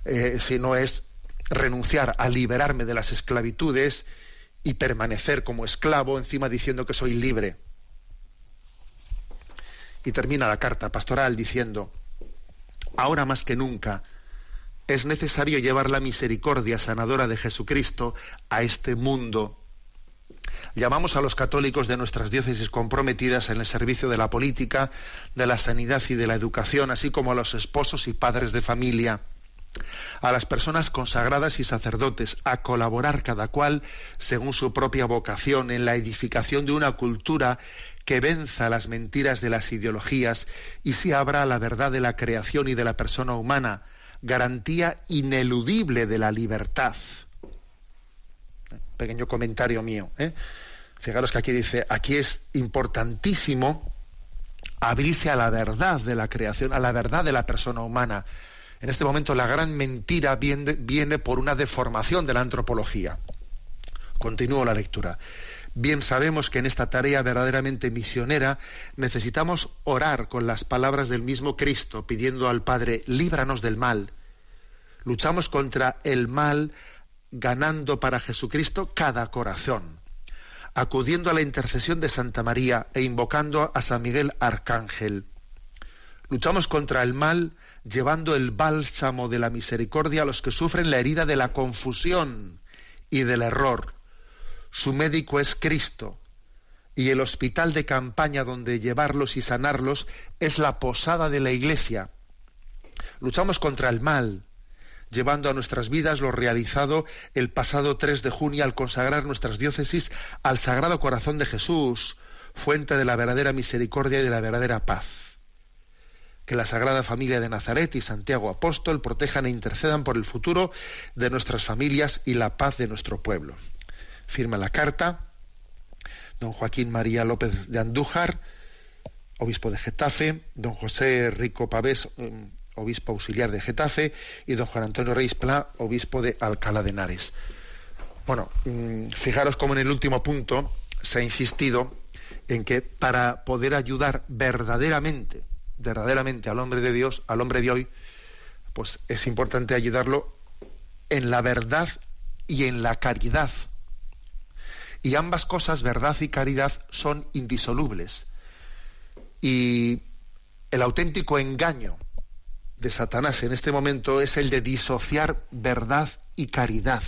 eh, sino es renunciar a liberarme de las esclavitudes y permanecer como esclavo encima diciendo que soy libre. Y termina la carta pastoral diciendo, ahora más que nunca, es necesario llevar la misericordia sanadora de Jesucristo a este mundo. Llamamos a los católicos de nuestras diócesis comprometidas en el servicio de la política, de la sanidad y de la educación, así como a los esposos y padres de familia, a las personas consagradas y sacerdotes, a colaborar cada cual según su propia vocación en la edificación de una cultura que venza las mentiras de las ideologías y se abra a la verdad de la creación y de la persona humana, garantía ineludible de la libertad pequeño comentario mío. ¿eh? Fijaros que aquí dice, aquí es importantísimo abrirse a la verdad de la creación, a la verdad de la persona humana. En este momento la gran mentira viene, viene por una deformación de la antropología. Continúo la lectura. Bien sabemos que en esta tarea verdaderamente misionera necesitamos orar con las palabras del mismo Cristo, pidiendo al Padre, líbranos del mal. Luchamos contra el mal ganando para Jesucristo cada corazón, acudiendo a la intercesión de Santa María e invocando a San Miguel Arcángel. Luchamos contra el mal llevando el bálsamo de la misericordia a los que sufren la herida de la confusión y del error. Su médico es Cristo y el hospital de campaña donde llevarlos y sanarlos es la posada de la Iglesia. Luchamos contra el mal, llevando a nuestras vidas lo realizado el pasado 3 de junio al consagrar nuestras diócesis al Sagrado Corazón de Jesús, fuente de la verdadera misericordia y de la verdadera paz. Que la Sagrada Familia de Nazaret y Santiago Apóstol protejan e intercedan por el futuro de nuestras familias y la paz de nuestro pueblo. Firma la carta don Joaquín María López de Andújar, obispo de Getafe, don José Rico Pavés, em, obispo auxiliar de Getafe, y don Juan Antonio Reis Pla, obispo de Alcalá de Henares. Bueno, mm, fijaros cómo en el último punto se ha insistido en que para poder ayudar verdaderamente, verdaderamente al hombre de Dios, al hombre de hoy, pues es importante ayudarlo en la verdad y en la caridad. Y ambas cosas, verdad y caridad, son indisolubles. Y el auténtico engaño de Satanás en este momento es el de disociar verdad y caridad.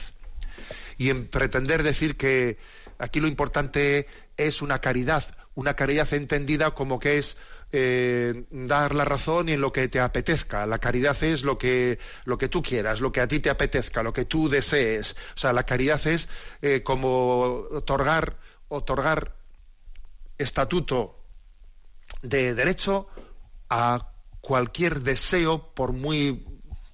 Y en pretender decir que aquí lo importante es una caridad, una caridad entendida como que es eh, dar la razón y en lo que te apetezca. La caridad es lo que, lo que tú quieras, lo que a ti te apetezca, lo que tú desees. O sea, la caridad es eh, como otorgar, otorgar estatuto de derecho a cualquier deseo, por muy,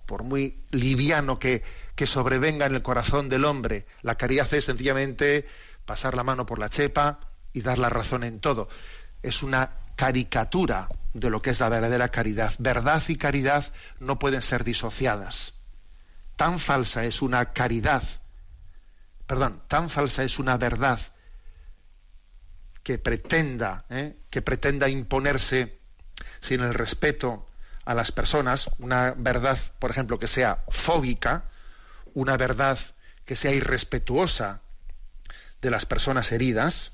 por muy liviano que, que sobrevenga en el corazón del hombre. La caridad es sencillamente pasar la mano por la chepa y dar la razón en todo. Es una caricatura de lo que es la verdadera caridad. Verdad y caridad no pueden ser disociadas. Tan falsa es una caridad, perdón, tan falsa es una verdad que pretenda, ¿eh? que pretenda imponerse sin el respeto a las personas, una verdad, por ejemplo, que sea fóbica, una verdad que sea irrespetuosa de las personas heridas,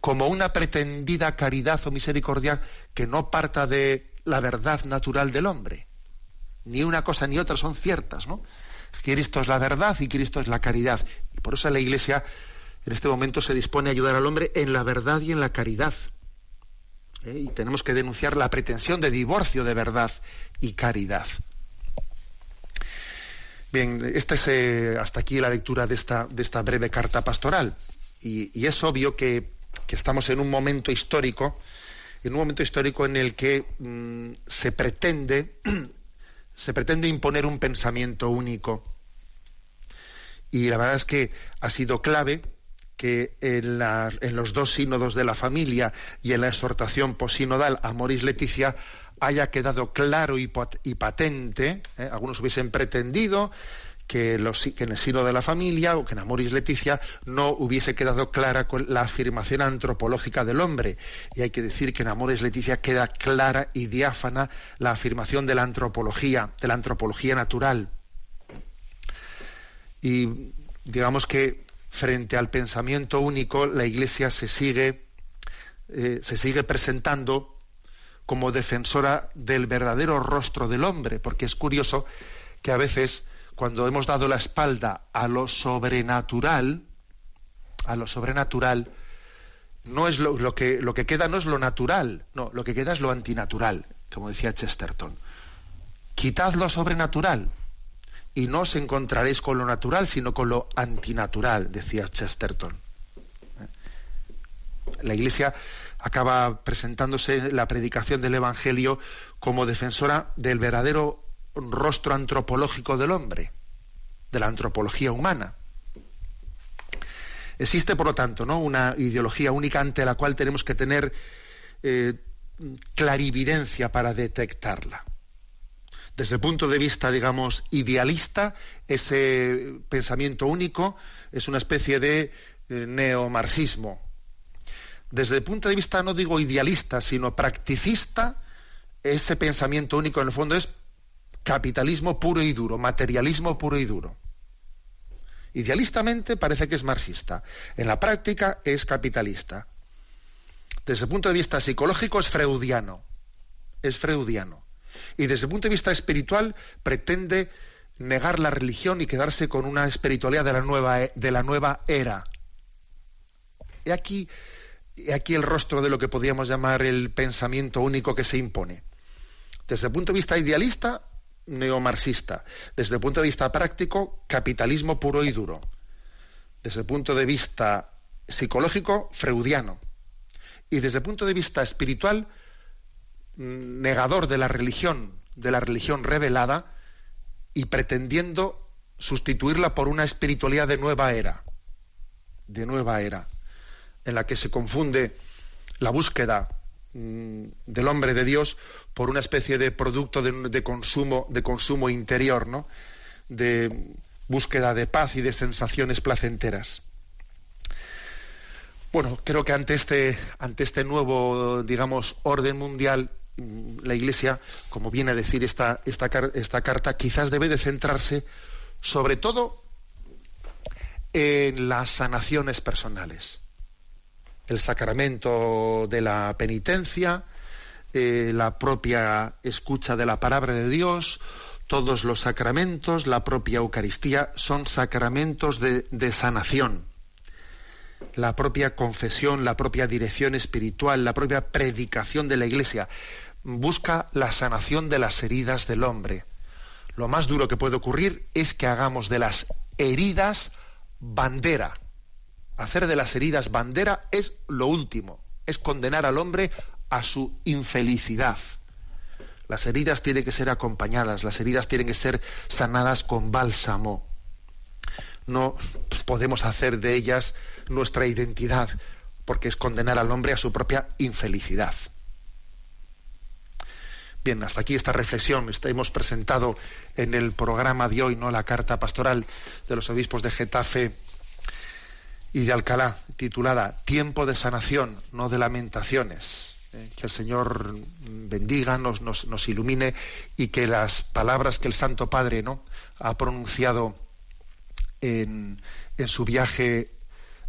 como una pretendida caridad o misericordia que no parta de la verdad natural del hombre. Ni una cosa ni otra son ciertas, ¿no? Cristo es la verdad y Cristo es la caridad. Y por eso la Iglesia en este momento se dispone a ayudar al hombre en la verdad y en la caridad. ¿Eh? Y tenemos que denunciar la pretensión de divorcio de verdad y caridad. Bien, esta es eh, hasta aquí la lectura de esta, de esta breve carta pastoral. Y, es obvio que, estamos en un momento histórico, en un momento histórico en el que mm, se pretende se pretende imponer un pensamiento único. Y la verdad es que ha sido clave que en, los dos sínodos de la familia y en la exhortación posinodal a Moris Leticia haya quedado claro y, patente, ¿eh? algunos hubiesen pretendido que, en el sínodo de la familia o que en Amoris Leticia no hubiese quedado clara la afirmación antropológica del hombre. Y hay que decir que en Amoris Leticia queda clara y diáfana la afirmación de la antropología, de la antropología natural. Y digamos que frente al pensamiento único, la Iglesia se sigue, eh, se sigue presentando como defensora del verdadero rostro del hombre, porque es curioso que a veces cuando hemos dado la espalda a lo sobrenatural, a lo sobrenatural, no es lo, que, lo que queda no es lo natural, no, lo que queda es lo antinatural, como decía Chesterton. Quitad lo sobrenatural, y no os encontraréis con lo natural, sino con lo antinatural, decía Chesterton. La Iglesia acaba presentándose la predicación del Evangelio como defensora del verdadero rostro antropológico del hombre, de la antropología humana. Existe, por lo tanto, ¿no? una ideología única ante la cual tenemos que tener eh, clarividencia para detectarla desde el punto de vista, digamos, idealista, ese pensamiento único es una especie de eh, neomarxismo. Desde el punto de vista, no digo idealista, sino practicista, ese pensamiento único en el fondo es capitalismo puro y duro, materialismo puro y duro. Idealistamente parece que es marxista, en la práctica es capitalista. Desde el punto de vista psicológico es freudiano, es freudiano y desde el punto de vista espiritual pretende negar la religión y quedarse con una espiritualidad de la nueva, e, de la nueva era. He aquí, aquí el rostro de lo que podríamos llamar el pensamiento único que se impone. Desde el punto de vista idealista, neomarxista. Desde el punto de vista práctico, capitalismo puro y duro. Desde el punto de vista psicológico, freudiano. Y desde el punto de vista espiritual, negador de la religión, de la religión revelada, y pretendiendo sustituirla por una espiritualidad de nueva era, de nueva era, en la que se confunde la búsqueda mm, del hombre de Dios por una especie de producto de, consumo, de consumo interior, ¿no? de búsqueda de paz y de sensaciones placenteras. Bueno, creo que ante este, ante este nuevo, digamos, orden mundial, la Iglesia, como viene a decir esta, esta, esta carta, quizás debe de centrarse sobre todo en las sanaciones personales. El sacramento de la penitencia, eh, la propia escucha de la palabra de Dios, todos los sacramentos, la propia Eucaristía, son sacramentos de, de sanación. La propia confesión, la propia dirección espiritual, la propia predicación de la Iglesia busca la sanación de las heridas del hombre. Lo más duro que puede ocurrir es que hagamos de las heridas bandera. Hacer de las heridas bandera es lo último, es condenar al hombre a su infelicidad. Las heridas tienen que ser acompañadas, las heridas tienen que ser sanadas con bálsamo. No podemos hacer de ellas nuestra identidad, porque es condenar al hombre a su propia infelicidad. Bien, hasta aquí esta reflexión. Hemos presentado en el programa de hoy, ¿no? La carta pastoral de los obispos de Getafe y de Alcalá, titulada Tiempo de sanación, no de lamentaciones. Eh, que el Señor bendiga, nos, nos, ilumine y que las palabras que el Santo Padre ¿no? ha pronunciado en, en su viaje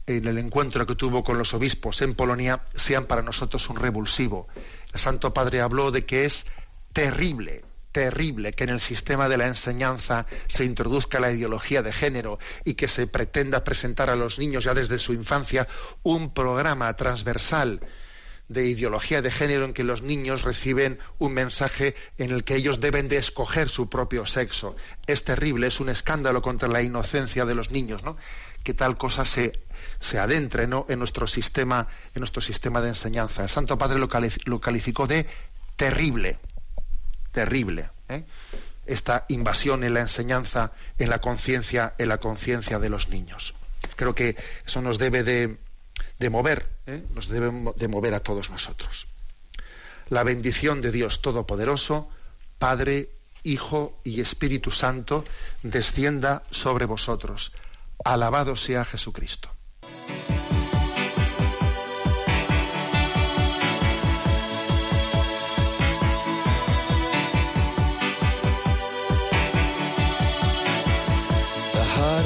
en el encuentro que tuvo con los obispos en Polonia sean para nosotros un revulsivo. El Santo Padre habló de que es terrible, terrible que en el sistema de la enseñanza se introduzca la ideología de género y que se pretenda presentar a los niños ya desde su infancia un programa transversal de ideología de género en que los niños reciben un mensaje en el que ellos deben de escoger su propio sexo. Es terrible, es un escándalo contra la inocencia de los niños, ¿no? Que tal cosa se se adentre en, nuestro sistema, en nuestro sistema de enseñanza. El Santo Padre lo, calificó de terrible, terrible. ¿eh? Esta invasión en la enseñanza, en la conciencia, en la conciencia de los niños. Creo que eso nos debe de, mover, ¿eh? nos debe de mover a todos nosotros. La bendición de Dios Todopoderoso, Padre, Hijo y Espíritu Santo, descienda sobre vosotros. Alabado sea Jesucristo.